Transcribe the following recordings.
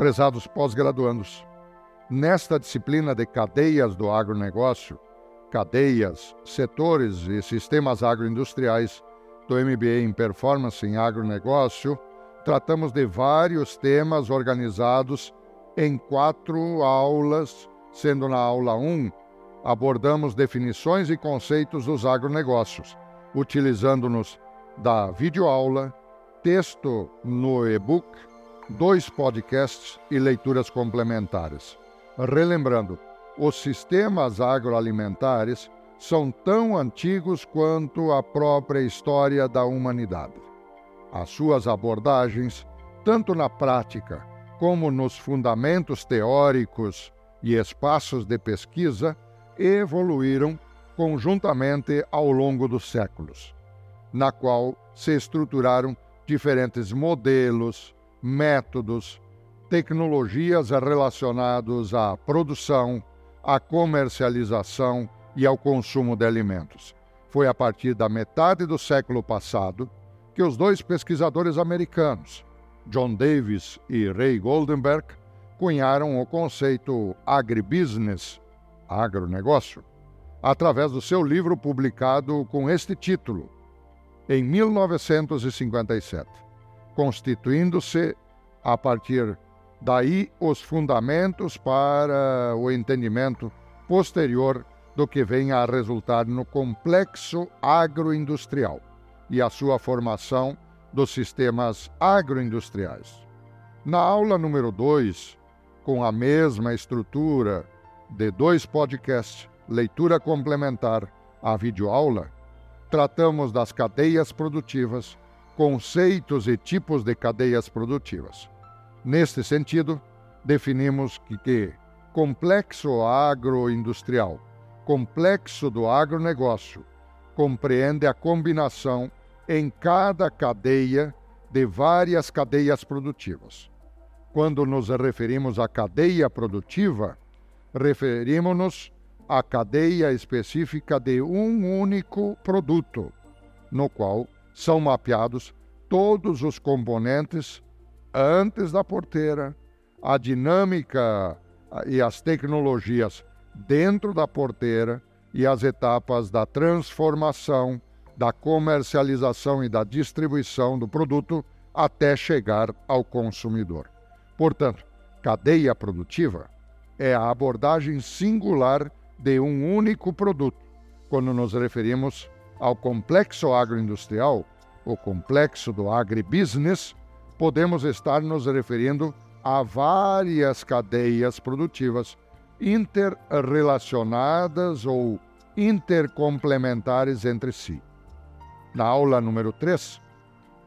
Prezados pós-graduandos, nesta disciplina de cadeias do agronegócio, cadeias, setores e sistemas agroindustriais do MBA em Performance em Agronegócio, tratamos de vários temas organizados em quatro aulas, sendo na aula 1 abordamos definições e conceitos dos agronegócios, utilizando-nos da videoaula, texto no e-book, dois podcasts e leituras complementares. Relembrando, os sistemas agroalimentares são tão antigos quanto a própria história da humanidade. As suas abordagens, tanto na prática como nos fundamentos teóricos e espaços de pesquisa, evoluíram conjuntamente ao longo dos séculos, na qual se estruturaram diferentes modelos, métodos, tecnologias relacionados à produção, à comercialização e ao consumo de alimentos. Foi a partir da metade do século passado que os dois pesquisadores americanos, John Davis e Ray Goldenberg, cunharam o conceito agribusiness, agronegócio, através do seu livro publicado com este título, em 1957, constituindo-se, a partir daí, os fundamentos para o entendimento posterior do que vem a resultar no complexo agroindustrial e a sua formação dos sistemas agroindustriais. Na aula número 2, com a mesma estrutura de dois podcasts, leitura complementar à videoaula, tratamos das cadeias produtivas, conceitos e tipos de cadeias produtivas. Neste sentido, definimos que, que complexo agroindustrial complexo do agronegócio compreende a combinação em cada cadeia de várias cadeias produtivas. Quando nos referimos à cadeia produtiva, referimos-nos à cadeia específica de um único produto, no qual são mapeados todos os componentes antes da porteira, a dinâmica e as tecnologias dentro da porteira e as etapas da transformação, da comercialização e da distribuição do produto até chegar ao consumidor. Portanto, cadeia produtiva é a abordagem singular de um único produto. Quando nos referimos ao complexo agroindustrial, o complexo do agribusiness, podemos estar nos referindo a várias cadeias produtivas interrelacionadas ou intercomplementares entre si. Na aula número 3,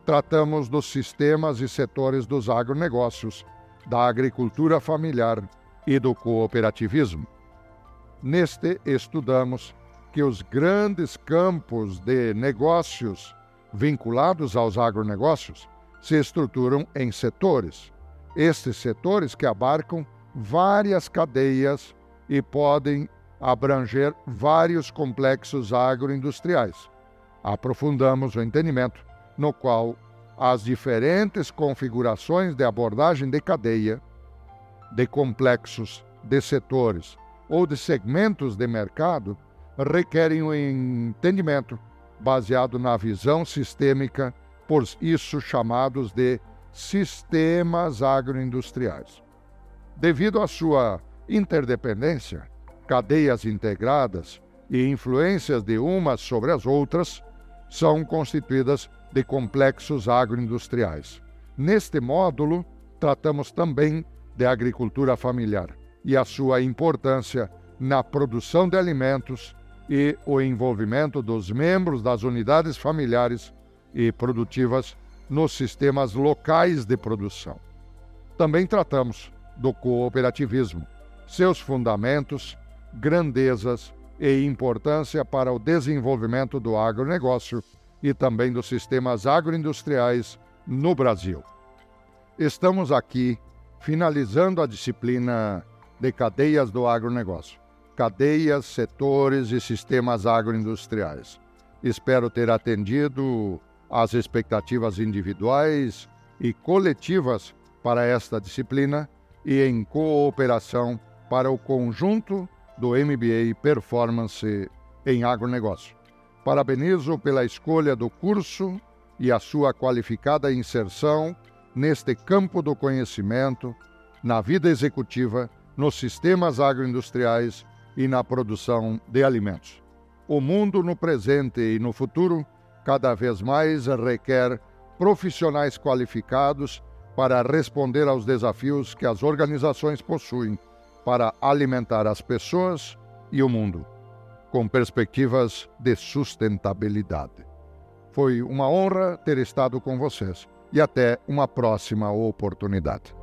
tratamos dos sistemas e setores dos agronegócios, da agricultura familiar e do cooperativismo. Neste, estudamos que os grandes campos de negócios vinculados aos agronegócios se estruturam em setores. Estes setores que abarcam várias cadeias e podem abranger vários complexos agroindustriais. Aprofundamos o entendimento, no qual as diferentes configurações de abordagem de cadeia, de complexos, de setores ou de segmentos de mercado requerem um entendimento baseado na visão sistêmica, por isso chamados de sistemas agroindustriais. Devido à sua interdependência, cadeias integradas e influências de umas sobre as outras, são constituídas de complexos agroindustriais. Neste módulo, tratamos também de agricultura familiar e a sua importância na produção de alimentos e o envolvimento dos membros das unidades familiares e produtivas nos sistemas locais de produção. Também tratamos do cooperativismo, seus fundamentos, grandezas e importância para o desenvolvimento do agronegócio e também dos sistemas agroindustriais no Brasil. Estamos aqui finalizando a disciplina de cadeias do agronegócio, cadeias, setores e sistemas agroindustriais. Espero ter atendido às expectativas individuais e coletivas para esta disciplina e em cooperação para o conjunto do MBA Performance em Agronegócio. Parabenizo pela escolha do curso e a sua qualificada inserção neste campo do conhecimento, na vida executiva, nos sistemas agroindustriais e na produção de alimentos. O mundo no presente e no futuro cada vez mais requer profissionais qualificados para responder aos desafios que as organizações possuem para alimentar as pessoas e o mundo com perspectivas de sustentabilidade. Foi uma honra ter estado com vocês e até uma próxima oportunidade.